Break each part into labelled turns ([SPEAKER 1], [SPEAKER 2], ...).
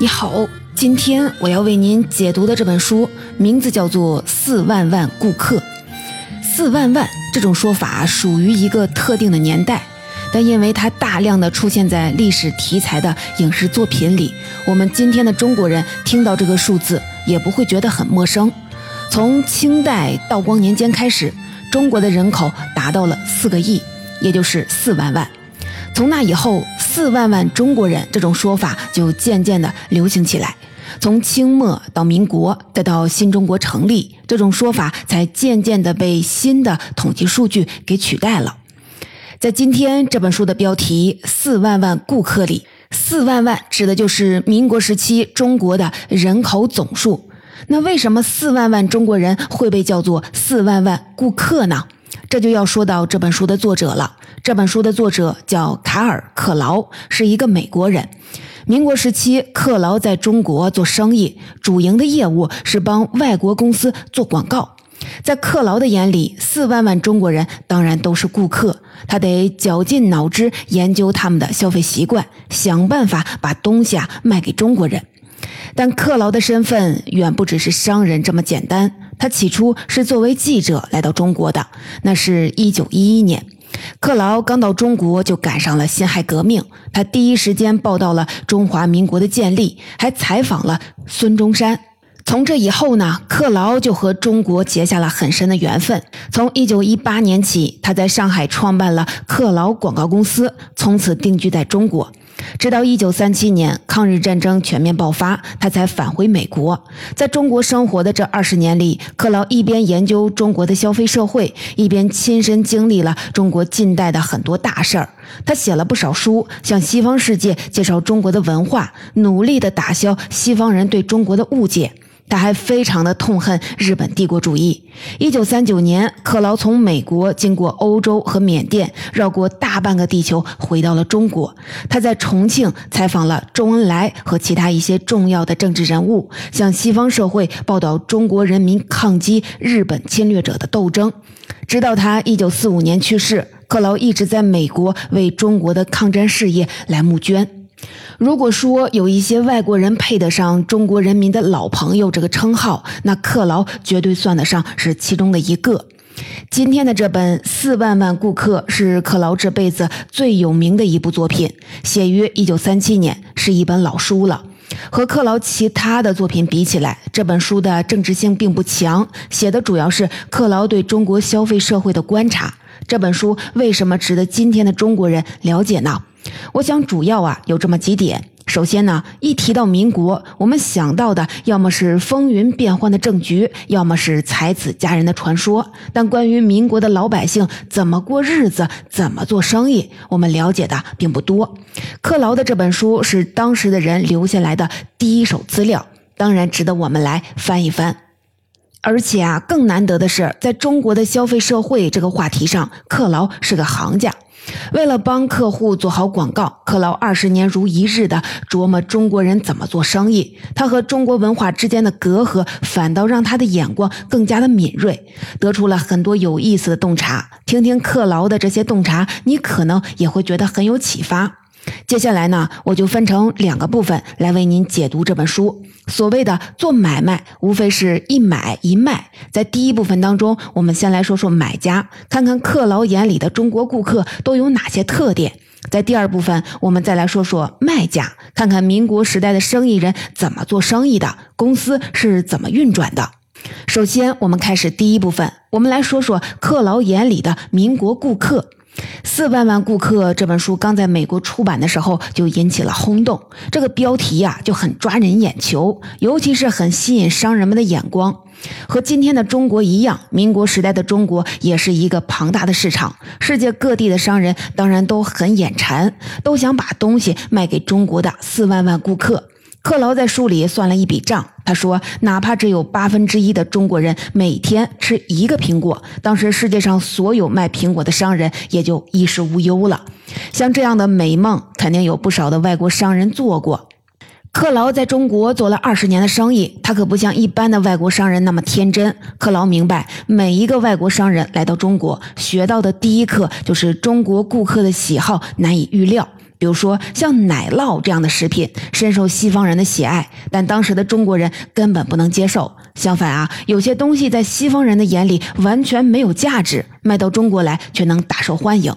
[SPEAKER 1] 你好，今天我要为您解读的这本书名字叫做《四万万顾客》。四万万这种说法属于一个特定的年代，但因为它大量的出现在历史题材的影视作品里，我们今天的中国人听到这个数字也不会觉得很陌生。从清代道光年间开始，中国的人口达到了四个亿，也就是四万万。从那以后，四万万中国人这种说法就渐渐的流行起来。从清末到民国，再到新中国成立，这种说法才渐渐的被新的统计数据给取代了。在今天这本书的标题“四万万顾客”里，四万万指的就是民国时期中国的人口总数。那为什么四万万中国人会被叫做四万万顾客呢？这就要说到这本书的作者了。这本书的作者叫卡尔·克劳，是一个美国人。民国时期，克劳在中国做生意，主营的业务是帮外国公司做广告。在克劳的眼里，四万万中国人当然都是顾客，他得绞尽脑汁研究他们的消费习惯，想办法把东西啊卖给中国人。但克劳的身份远不只是商人这么简单。他起初是作为记者来到中国的，那是一九一一年，克劳刚到中国就赶上了辛亥革命。他第一时间报道了中华民国的建立，还采访了孙中山。从这以后呢，克劳就和中国结下了很深的缘分。从一九一八年起，他在上海创办了克劳广告公司，从此定居在中国。直到一九三七年抗日战争全面爆发，他才返回美国。在中国生活的这二十年里，克劳一边研究中国的消费社会，一边亲身经历了中国近代的很多大事儿。他写了不少书，向西方世界介绍中国的文化，努力地打消西方人对中国的误解。他还非常的痛恨日本帝国主义。一九三九年，克劳从美国经过欧洲和缅甸，绕过大半个地球，回到了中国。他在重庆采访了周恩来和其他一些重要的政治人物，向西方社会报道中国人民抗击日本侵略者的斗争。直到他一九四五年去世，克劳一直在美国为中国的抗战事业来募捐。如果说有一些外国人配得上中国人民的老朋友这个称号，那克劳绝对算得上是其中的一个。今天的这本《四万万顾客》是克劳这辈子最有名的一部作品，写于一九三七年，是一本老书了。和克劳其他的作品比起来，这本书的政治性并不强，写的主要是克劳对中国消费社会的观察。这本书为什么值得今天的中国人了解呢？我想主要啊有这么几点。首先呢，一提到民国，我们想到的要么是风云变幻的政局，要么是才子佳人的传说。但关于民国的老百姓怎么过日子、怎么做生意，我们了解的并不多。克劳的这本书是当时的人留下来的第一手资料，当然值得我们来翻一翻。而且啊，更难得的是，在中国的消费社会这个话题上，克劳是个行家。为了帮客户做好广告，克劳二十年如一日的琢磨中国人怎么做生意。他和中国文化之间的隔阂，反倒让他的眼光更加的敏锐，得出了很多有意思的洞察。听听克劳的这些洞察，你可能也会觉得很有启发。接下来呢，我就分成两个部分来为您解读这本书。所谓的做买卖，无非是一买一卖。在第一部分当中，我们先来说说买家，看看克劳眼里的中国顾客都有哪些特点。在第二部分，我们再来说说卖家，看看民国时代的生意人怎么做生意的，公司是怎么运转的。首先，我们开始第一部分，我们来说说克劳眼里的民国顾客。四万万顾客这本书刚在美国出版的时候就引起了轰动，这个标题呀就很抓人眼球，尤其是很吸引商人们的眼光。和今天的中国一样，民国时代的中国也是一个庞大的市场，世界各地的商人当然都很眼馋，都想把东西卖给中国的四万万顾客。克劳在书里算了一笔账，他说：“哪怕只有八分之一的中国人每天吃一个苹果，当时世界上所有卖苹果的商人也就衣食无忧了。像这样的美梦，肯定有不少的外国商人做过。克劳在中国做了二十年的生意，他可不像一般的外国商人那么天真。克劳明白，每一个外国商人来到中国，学到的第一课就是中国顾客的喜好难以预料。”比如说像奶酪这样的食品，深受西方人的喜爱，但当时的中国人根本不能接受。相反啊，有些东西在西方人的眼里完全没有价值，卖到中国来却能大受欢迎。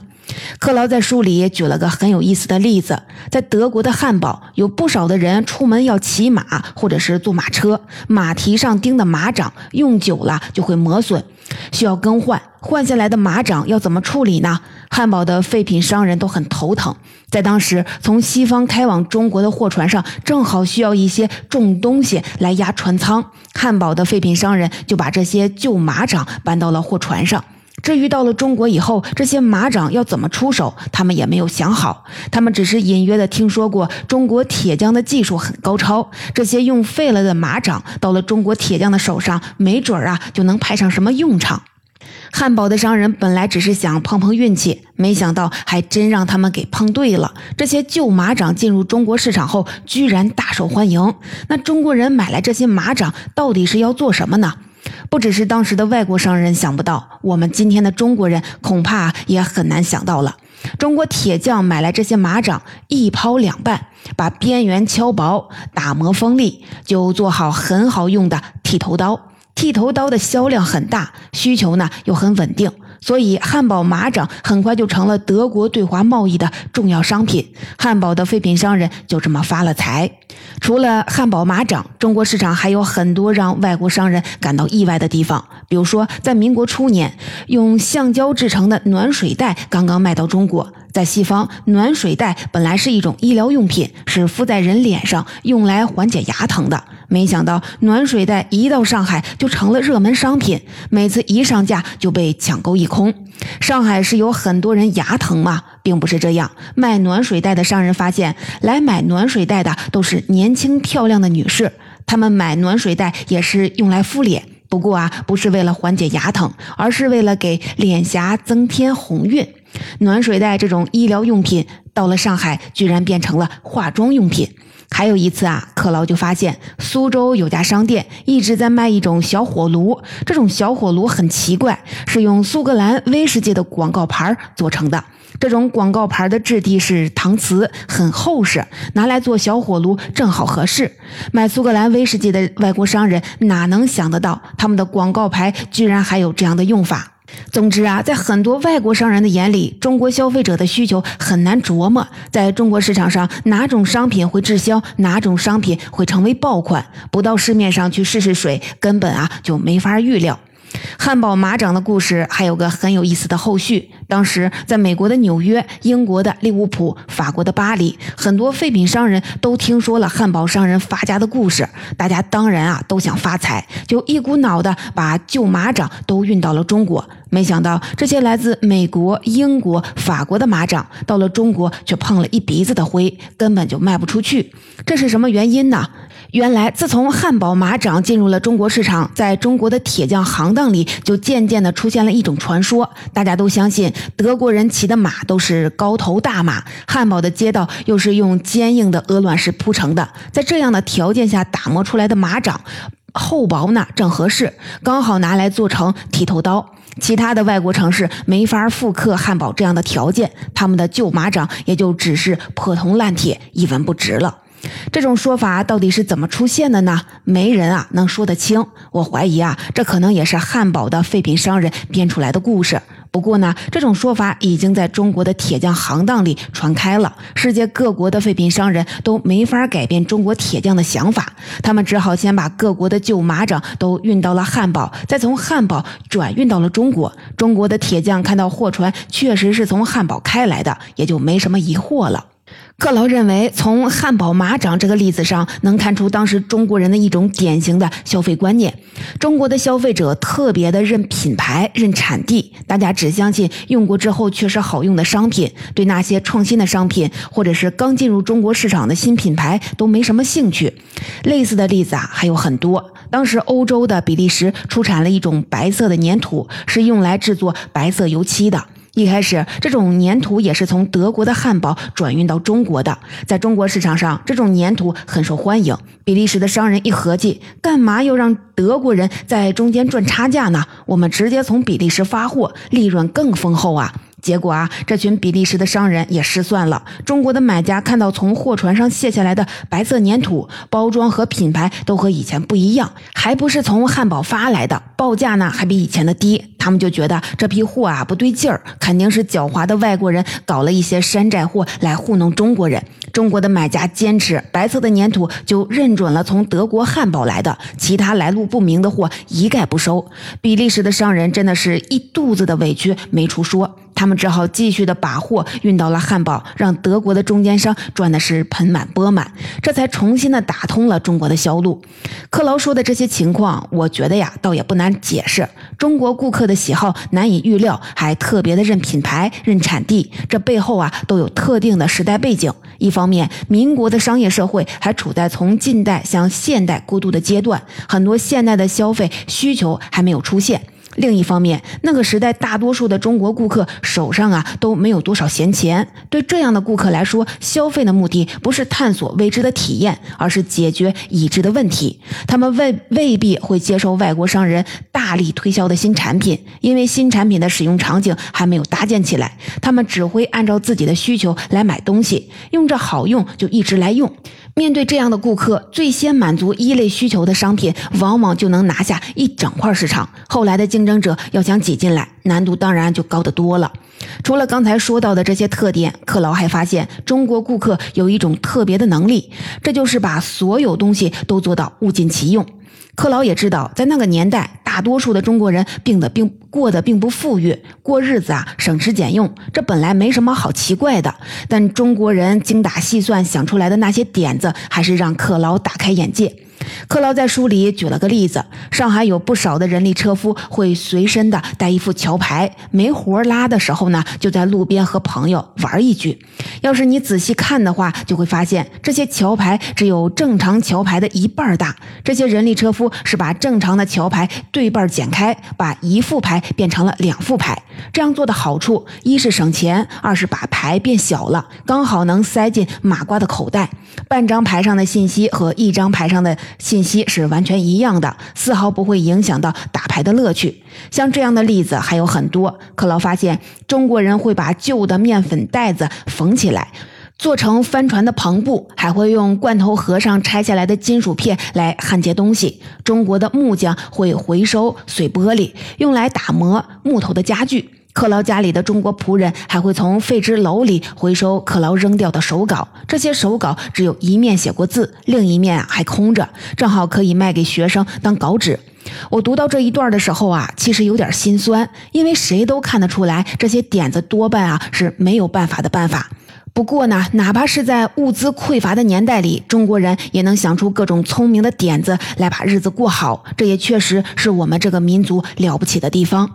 [SPEAKER 1] 克劳在书里也举了个很有意思的例子，在德国的汉堡，有不少的人出门要骑马或者是坐马车，马蹄上钉的马掌用久了就会磨损，需要更换。换下来的马掌要怎么处理呢？汉堡的废品商人都很头疼。在当时，从西方开往中国的货船上，正好需要一些重东西来压船舱，汉堡的废品商人就把这些旧马掌搬到了货船上。至于到了中国以后，这些马掌要怎么出手，他们也没有想好。他们只是隐约的听说过中国铁匠的技术很高超，这些用废了的马掌到了中国铁匠的手上，没准儿啊就能派上什么用场。汉堡的商人本来只是想碰碰运气，没想到还真让他们给碰对了。这些旧马掌进入中国市场后，居然大受欢迎。那中国人买来这些马掌，到底是要做什么呢？不只是当时的外国商人想不到，我们今天的中国人恐怕也很难想到了。中国铁匠买来这些马掌，一抛两半，把边缘敲薄，打磨锋利，就做好很好用的剃头刀。剃头刀的销量很大，需求呢又很稳定，所以汉堡马掌很快就成了德国对华贸易的重要商品。汉堡的废品商人就这么发了财。除了汉堡马掌，中国市场还有很多让外国商人感到意外的地方。比如说，在民国初年，用橡胶制成的暖水袋刚刚卖到中国。在西方，暖水袋本来是一种医疗用品，是敷在人脸上用来缓解牙疼的。没想到，暖水袋一到上海就成了热门商品，每次一上架就被抢购一空。上海是有很多人牙疼吗？并不是这样。卖暖水袋的商人发现，来买暖水袋的都是年轻漂亮的女士，她们买暖水袋也是用来敷脸。不过啊，不是为了缓解牙疼，而是为了给脸颊增添红晕。暖水袋这种医疗用品到了上海，居然变成了化妆用品。还有一次啊，克劳就发现苏州有家商店一直在卖一种小火炉，这种小火炉很奇怪，是用苏格兰威士忌的广告牌做成的。这种广告牌的质地是搪瓷，很厚实，拿来做小火炉正好合适。卖苏格兰威士忌的外国商人哪能想得到，他们的广告牌居然还有这样的用法？总之啊，在很多外国商人的眼里，中国消费者的需求很难琢磨。在中国市场上，哪种商品会滞销，哪种商品会成为爆款，不到市面上去试试水，根本啊就没法预料。汉堡马掌的故事还有个很有意思的后续。当时在美国的纽约、英国的利物浦、法国的巴黎，很多废品商人都听说了汉堡商人发家的故事。大家当然啊都想发财，就一股脑的把旧马掌都运到了中国。没想到这些来自美国、英国、法国的马掌到了中国却碰了一鼻子的灰，根本就卖不出去。这是什么原因呢？原来，自从汉堡马掌进入了中国市场，在中国的铁匠行当里，就渐渐的出现了一种传说。大家都相信德国人骑的马都是高头大马，汉堡的街道又是用坚硬的鹅卵石铺成的，在这样的条件下打磨出来的马掌，厚薄呢正合适，刚好拿来做成剃头刀。其他的外国城市没法复刻汉堡这样的条件，他们的旧马掌也就只是破铜烂铁，一文不值了。这种说法到底是怎么出现的呢？没人啊能说得清。我怀疑啊，这可能也是汉堡的废品商人编出来的故事。不过呢，这种说法已经在中国的铁匠行当里传开了。世界各国的废品商人都没法改变中国铁匠的想法，他们只好先把各国的旧马掌都运到了汉堡，再从汉堡转运到了中国。中国的铁匠看到货船确实是从汉堡开来的，也就没什么疑惑了。克劳认为，从汉堡马掌这个例子上，能看出当时中国人的一种典型的消费观念。中国的消费者特别的认品牌、认产地，大家只相信用过之后确实好用的商品，对那些创新的商品或者是刚进入中国市场的新品牌都没什么兴趣。类似的例子啊还有很多。当时欧洲的比利时出产了一种白色的粘土，是用来制作白色油漆的。一开始，这种粘土也是从德国的汉堡转运到中国的。在中国市场上，这种粘土很受欢迎。比利时的商人一合计，干嘛要让德国人在中间赚差价呢？我们直接从比利时发货，利润更丰厚啊！结果啊，这群比利时的商人也失算了。中国的买家看到从货船上卸下来的白色粘土，包装和品牌都和以前不一样，还不是从汉堡发来的，报价呢还比以前的低，他们就觉得这批货啊不对劲儿，肯定是狡猾的外国人搞了一些山寨货来糊弄中国人。中国的买家坚持白色的粘土就认准了从德国汉堡来的，其他来路不明的货一概不收。比利时的商人真的是一肚子的委屈没处说。他们只好继续的把货运到了汉堡，让德国的中间商赚的是盆满钵满，这才重新的打通了中国的销路。克劳说的这些情况，我觉得呀，倒也不难解释。中国顾客的喜好难以预料，还特别的认品牌、认产地，这背后啊，都有特定的时代背景。一方面，民国的商业社会还处在从近代向现代过渡的阶段，很多现代的消费需求还没有出现。另一方面，那个时代大多数的中国顾客手上啊都没有多少闲钱。对这样的顾客来说，消费的目的不是探索未知的体验，而是解决已知的问题。他们未未必会接受外国商人大力推销的新产品，因为新产品的使用场景还没有搭建起来。他们只会按照自己的需求来买东西，用着好用就一直来用。面对这样的顾客，最先满足一类需求的商品，往往就能拿下一整块市场。后来的竞争者要想挤进来，难度当然就高得多了。除了刚才说到的这些特点，克劳还发现中国顾客有一种特别的能力，这就是把所有东西都做到物尽其用。克劳也知道，在那个年代，大多数的中国人病的并过得并不富裕，过日子啊省吃俭用，这本来没什么好奇怪的。但中国人精打细算想出来的那些点子，还是让克劳打开眼界。克劳在书里举了个例子：上海有不少的人力车夫会随身的带一副桥牌，没活拉的时候呢，就在路边和朋友玩一局。要是你仔细看的话，就会发现这些桥牌只有正常桥牌的一半大。这些人力车夫是把正常的桥牌对半剪开，把一副牌变成了两副牌。这样做的好处，一是省钱，二是把牌变小了，刚好能塞进马褂的口袋。半张牌上的信息和一张牌上的信息是完全一样的，丝毫不会影响到打牌的乐趣。像这样的例子还有很多。克劳发现，中国人会把旧的面粉袋子缝起来，做成帆船的篷布，还会用罐头盒上拆下来的金属片来焊接东西。中国的木匠会回收碎玻璃，用来打磨木头的家具。克劳家里的中国仆人还会从废纸篓里回收克劳扔掉的手稿，这些手稿只有一面写过字，另一面还空着，正好可以卖给学生当稿纸。我读到这一段的时候啊，其实有点心酸，因为谁都看得出来，这些点子多半啊是没有办法的办法。不过呢，哪怕是在物资匮乏的年代里，中国人也能想出各种聪明的点子来把日子过好，这也确实是我们这个民族了不起的地方。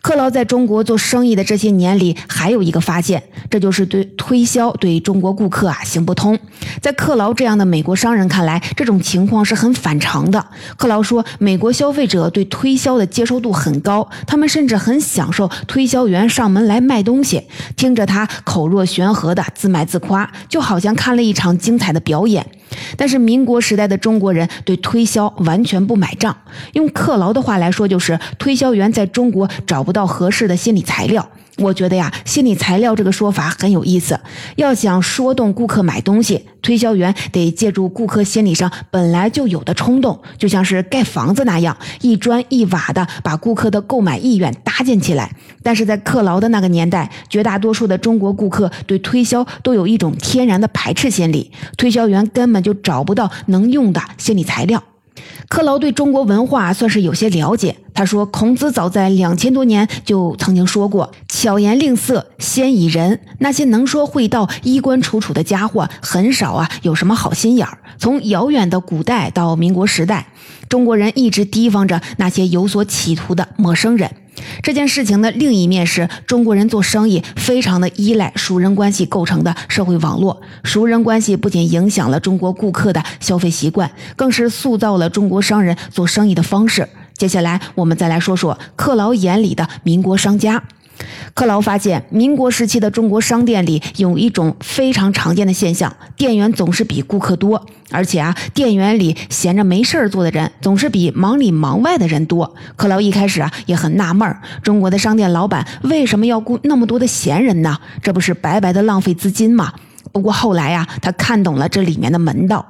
[SPEAKER 1] 克劳在中国做生意的这些年里，还有一个发现，这就是对推销对中国顾客啊行不通。在克劳这样的美国商人看来，这种情况是很反常的。克劳说，美国消费者对推销的接受度很高，他们甚至很享受推销员上门来卖东西，听着他口若悬河的自卖自夸，就好像看了一场精彩的表演。但是民国时代的中国人对推销完全不买账，用克劳的话来说，就是推销员在中国找不到合适的心理材料。我觉得呀，心理材料这个说法很有意思。要想说动顾客买东西，推销员得借助顾客心理上本来就有的冲动，就像是盖房子那样，一砖一瓦的把顾客的购买意愿搭建起来。但是在克劳的那个年代，绝大多数的中国顾客对推销都有一种天然的排斥心理，推销员根本就找不到能用的心理材料。克劳对中国文化算是有些了解。他说：“孔子早在两千多年就曾经说过，巧言令色，先以人。那些能说会道、衣冠楚楚的家伙，很少啊，有什么好心眼儿。从遥远的古代到民国时代，中国人一直提防着那些有所企图的陌生人。这件事情的另一面是中国人做生意非常的依赖熟人关系构成的社会网络。熟人关系不仅影响了中国顾客的消费习惯，更是塑造了中国商人做生意的方式。”接下来，我们再来说说克劳眼里的民国商家。克劳发现，民国时期的中国商店里有一种非常常见的现象：店员总是比顾客多，而且啊，店员里闲着没事儿做的人总是比忙里忙外的人多。克劳一开始啊也很纳闷儿，中国的商店老板为什么要雇那么多的闲人呢？这不是白白的浪费资金吗？不过后来呀，他看懂了这里面的门道。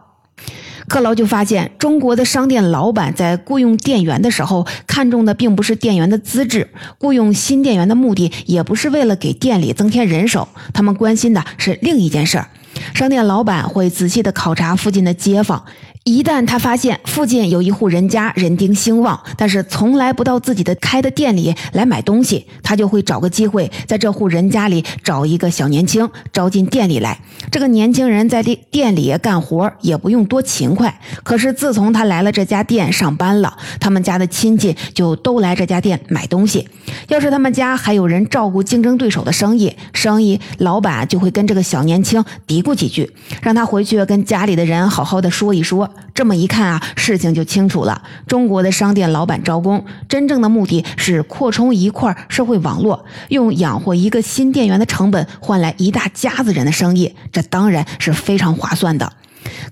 [SPEAKER 1] 克劳就发现，中国的商店老板在雇佣店员的时候，看中的并不是店员的资质，雇佣新店员的目的也不是为了给店里增添人手，他们关心的是另一件事儿。商店老板会仔细的考察附近的街坊。一旦他发现附近有一户人家人丁兴旺，但是从来不到自己的开的店里来买东西，他就会找个机会在这户人家里找一个小年轻招进店里来。这个年轻人在店店里干活也不用多勤快，可是自从他来了这家店上班了，他们家的亲戚就都来这家店买东西。要是他们家还有人照顾竞争对手的生意，生意老板就会跟这个小年轻嘀咕几句，让他回去跟家里的人好好的说一说。这么一看啊，事情就清楚了。中国的商店老板招工，真正的目的是扩充一块社会网络，用养活一个新店员的成本换来一大家子人的生意，这当然是非常划算的。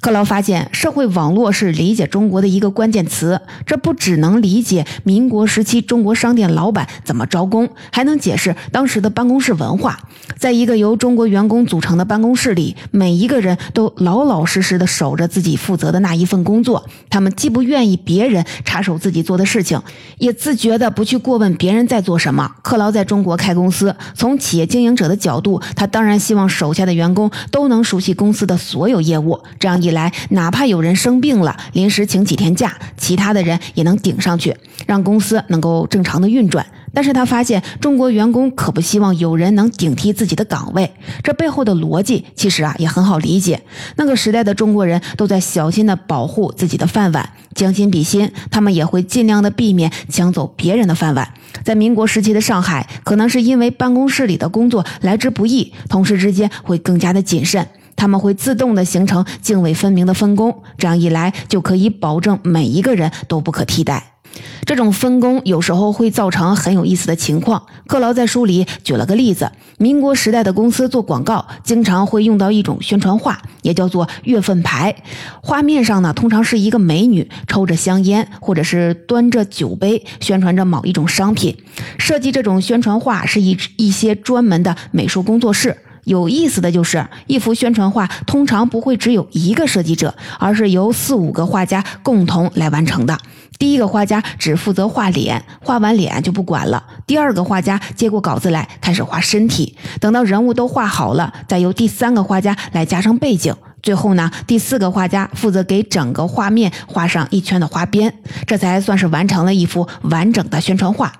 [SPEAKER 1] 克劳发现，社会网络是理解中国的一个关键词。这不只能理解民国时期中国商店老板怎么招工，还能解释当时的办公室文化。在一个由中国员工组成的办公室里，每一个人都老老实实的守着自己负责的那一份工作。他们既不愿意别人插手自己做的事情，也自觉的不去过问别人在做什么。克劳在中国开公司，从企业经营者的角度，他当然希望手下的员工都能熟悉公司的所有业务。这样一来，哪怕有人生病了，临时请几天假，其他的人也能顶上去，让公司能够正常的运转。但是他发现，中国员工可不希望有人能顶替自己的岗位。这背后的逻辑其实啊也很好理解。那个时代的中国人都在小心的保护自己的饭碗，将心比心，他们也会尽量的避免抢走别人的饭碗。在民国时期的上海，可能是因为办公室里的工作来之不易，同事之间会更加的谨慎。他们会自动的形成泾渭分明的分工，这样一来就可以保证每一个人都不可替代。这种分工有时候会造成很有意思的情况。克劳在书里举了个例子：民国时代的公司做广告，经常会用到一种宣传画，也叫做月份牌。画面上呢，通常是一个美女抽着香烟，或者是端着酒杯，宣传着某一种商品。设计这种宣传画是一一些专门的美术工作室。有意思的就是，一幅宣传画通常不会只有一个设计者，而是由四五个画家共同来完成的。第一个画家只负责画脸，画完脸就不管了。第二个画家接过稿子来，开始画身体。等到人物都画好了，再由第三个画家来加上背景。最后呢，第四个画家负责给整个画面画上一圈的花边，这才算是完成了一幅完整的宣传画。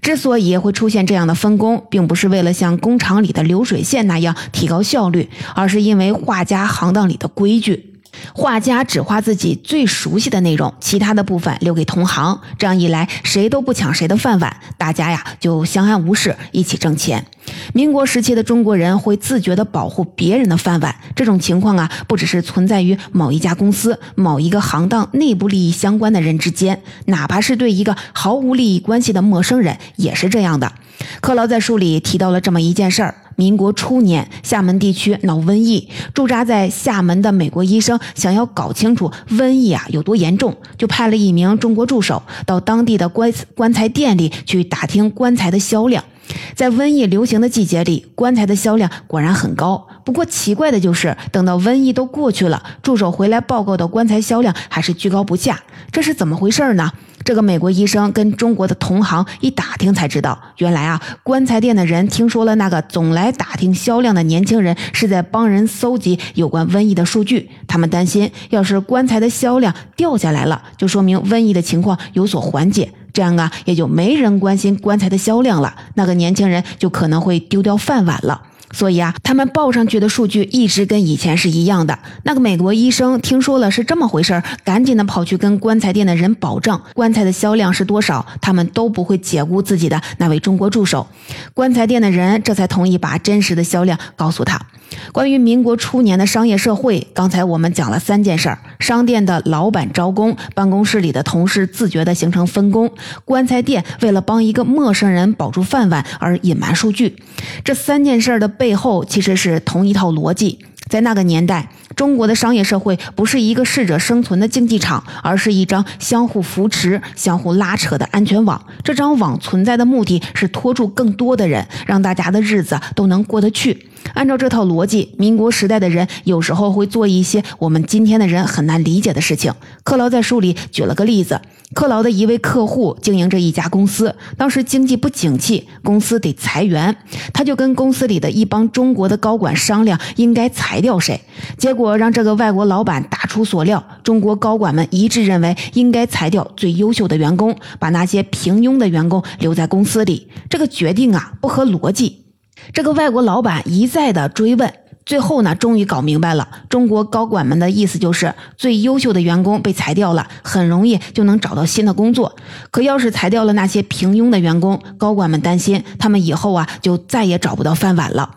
[SPEAKER 1] 之所以会出现这样的分工，并不是为了像工厂里的流水线那样提高效率，而是因为画家行当里的规矩。画家只画自己最熟悉的内容，其他的部分留给同行。这样一来，谁都不抢谁的饭碗，大家呀就相安无事，一起挣钱。民国时期的中国人会自觉地保护别人的饭碗，这种情况啊，不只是存在于某一家公司、某一个行当内部利益相关的人之间，哪怕是对一个毫无利益关系的陌生人也是这样的。克劳在书里提到了这么一件事儿。民国初年，厦门地区闹瘟疫，驻扎在厦门的美国医生想要搞清楚瘟疫啊有多严重，就派了一名中国助手到当地的棺棺材店里去打听棺材的销量。在瘟疫流行的季节里，棺材的销量果然很高。不过奇怪的就是，等到瘟疫都过去了，助手回来报告的棺材销量还是居高不下，这是怎么回事呢？这个美国医生跟中国的同行一打听才知道，原来啊，棺材店的人听说了那个总来打听销量的年轻人是在帮人搜集有关瘟疫的数据。他们担心，要是棺材的销量掉下来了，就说明瘟疫的情况有所缓解，这样啊，也就没人关心棺材的销量了，那个年轻人就可能会丢掉饭碗了。所以啊，他们报上去的数据一直跟以前是一样的。那个美国医生听说了是这么回事儿赶紧的跑去跟棺材店的人保证棺材的销量是多少，他们都不会解雇自己的那位中国助手。棺材店的人这才同意把真实的销量告诉他。关于民国初年的商业社会，刚才我们讲了三件事儿：商店的老板招工，办公室里的同事自觉地形成分工，棺材店为了帮一个陌生人保住饭碗而隐瞒数据。这三件事儿的背后其实是同一套逻辑。在那个年代，中国的商业社会不是一个适者生存的竞技场，而是一张相互扶持、相互拉扯的安全网。这张网存在的目的是拖住更多的人，让大家的日子都能过得去。按照这套逻辑，民国时代的人有时候会做一些我们今天的人很难理解的事情。克劳在书里举了个例子：克劳的一位客户经营着一家公司，当时经济不景气，公司得裁员，他就跟公司里的一帮中国的高管商量应该裁掉谁。结果让这个外国老板大出所料，中国高管们一致认为应该裁掉最优秀的员工，把那些平庸的员工留在公司里。这个决定啊，不合逻辑。这个外国老板一再的追问，最后呢，终于搞明白了。中国高管们的意思就是，最优秀的员工被裁掉了，很容易就能找到新的工作。可要是裁掉了那些平庸的员工，高管们担心他们以后啊，就再也找不到饭碗了。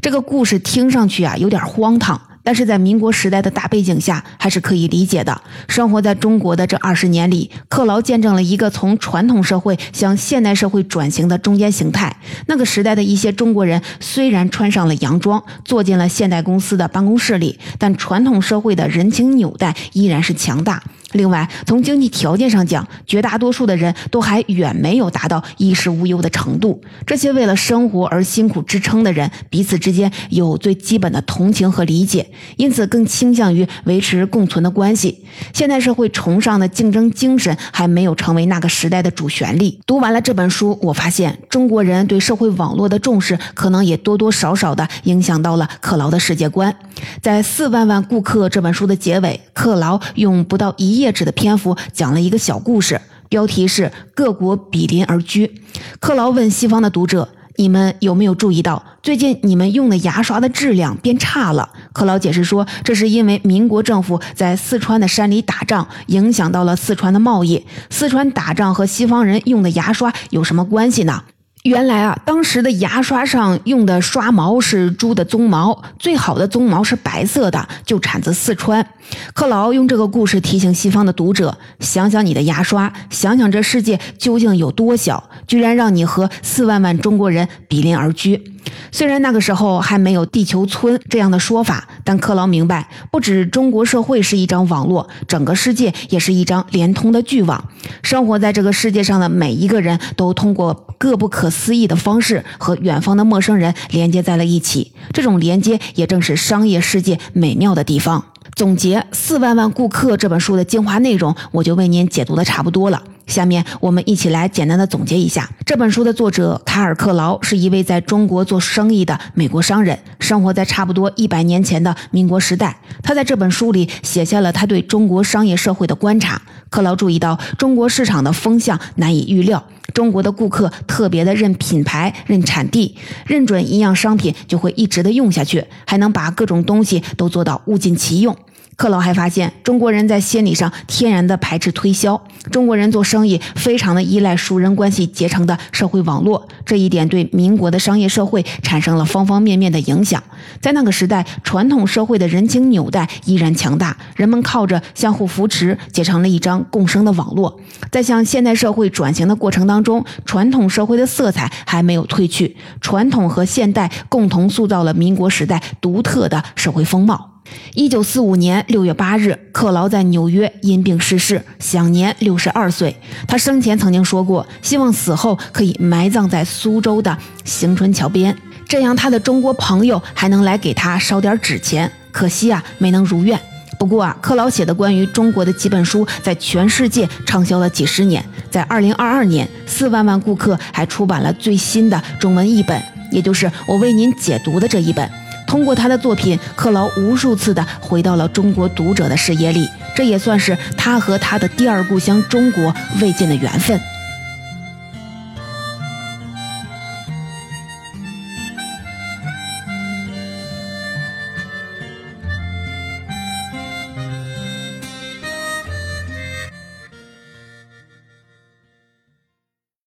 [SPEAKER 1] 这个故事听上去啊，有点荒唐。但是在民国时代的大背景下，还是可以理解的。生活在中国的这二十年里，克劳见证了一个从传统社会向现代社会转型的中间形态。那个时代的一些中国人虽然穿上了洋装，坐进了现代公司的办公室里，但传统社会的人情纽带依然是强大。另外，从经济条件上讲，绝大多数的人都还远没有达到衣食无忧的程度。这些为了生活而辛苦支撑的人，彼此之间有最基本的同情和理解，因此更倾向于维持共存的关系。现代社会崇尚的竞争精神还没有成为那个时代的主旋律。读完了这本书，我发现中国人对社会网络的重视，可能也多多少少的影响到了克劳的世界观。在《四万万顾客》这本书的结尾，克劳用不到一页纸的篇幅讲了一个小故事，标题是“各国比邻而居”。克劳问西方的读者：“你们有没有注意到，最近你们用的牙刷的质量变差了？”克劳解释说：“这是因为民国政府在四川的山里打仗，影响到了四川的贸易。四川打仗和西方人用的牙刷有什么关系呢？”原来啊，当时的牙刷上用的刷毛是猪的鬃毛，最好的鬃毛是白色的，就产自四川。克劳用这个故事提醒西方的读者：想想你的牙刷，想想这世界究竟有多小，居然让你和四万万中国人比邻而居。虽然那个时候还没有“地球村”这样的说法，但克劳明白，不止中国社会是一张网络，整个世界也是一张连通的巨网。生活在这个世界上的每一个人都通过各不可思议的方式和远方的陌生人连接在了一起。这种连接也正是商业世界美妙的地方。总结《四万万顾客》这本书的精华内容，我就为您解读的差不多了。下面我们一起来简单的总结一下这本书的作者卡尔克劳是一位在中国做生意的美国商人，生活在差不多一百年前的民国时代。他在这本书里写下了他对中国商业社会的观察。克劳注意到中国市场的风向难以预料，中国的顾客特别的认品牌、认产地，认准一样商品就会一直的用下去，还能把各种东西都做到物尽其用。克劳还发现，中国人在心理上天然的排斥推销。中国人做生意非常的依赖熟人关系结成的社会网络，这一点对民国的商业社会产生了方方面面的影响。在那个时代，传统社会的人情纽带依然强大，人们靠着相互扶持结成了一张共生的网络。在向现代社会转型的过程当中，传统社会的色彩还没有褪去，传统和现代共同塑造了民国时代独特的社会风貌。一九四五年六月八日，克劳在纽约因病逝世，享年六十二岁。他生前曾经说过，希望死后可以埋葬在苏州的行春桥边，这样他的中国朋友还能来给他烧点纸钱。可惜啊，没能如愿。不过啊，克劳写的关于中国的几本书在全世界畅销了几十年。在二零二二年，四万万顾客还出版了最新的中文译本，也就是我为您解读的这一本。通过他的作品，克劳无数次的回到了中国读者的视野里，这也算是他和他的第二故乡中国未尽的缘分。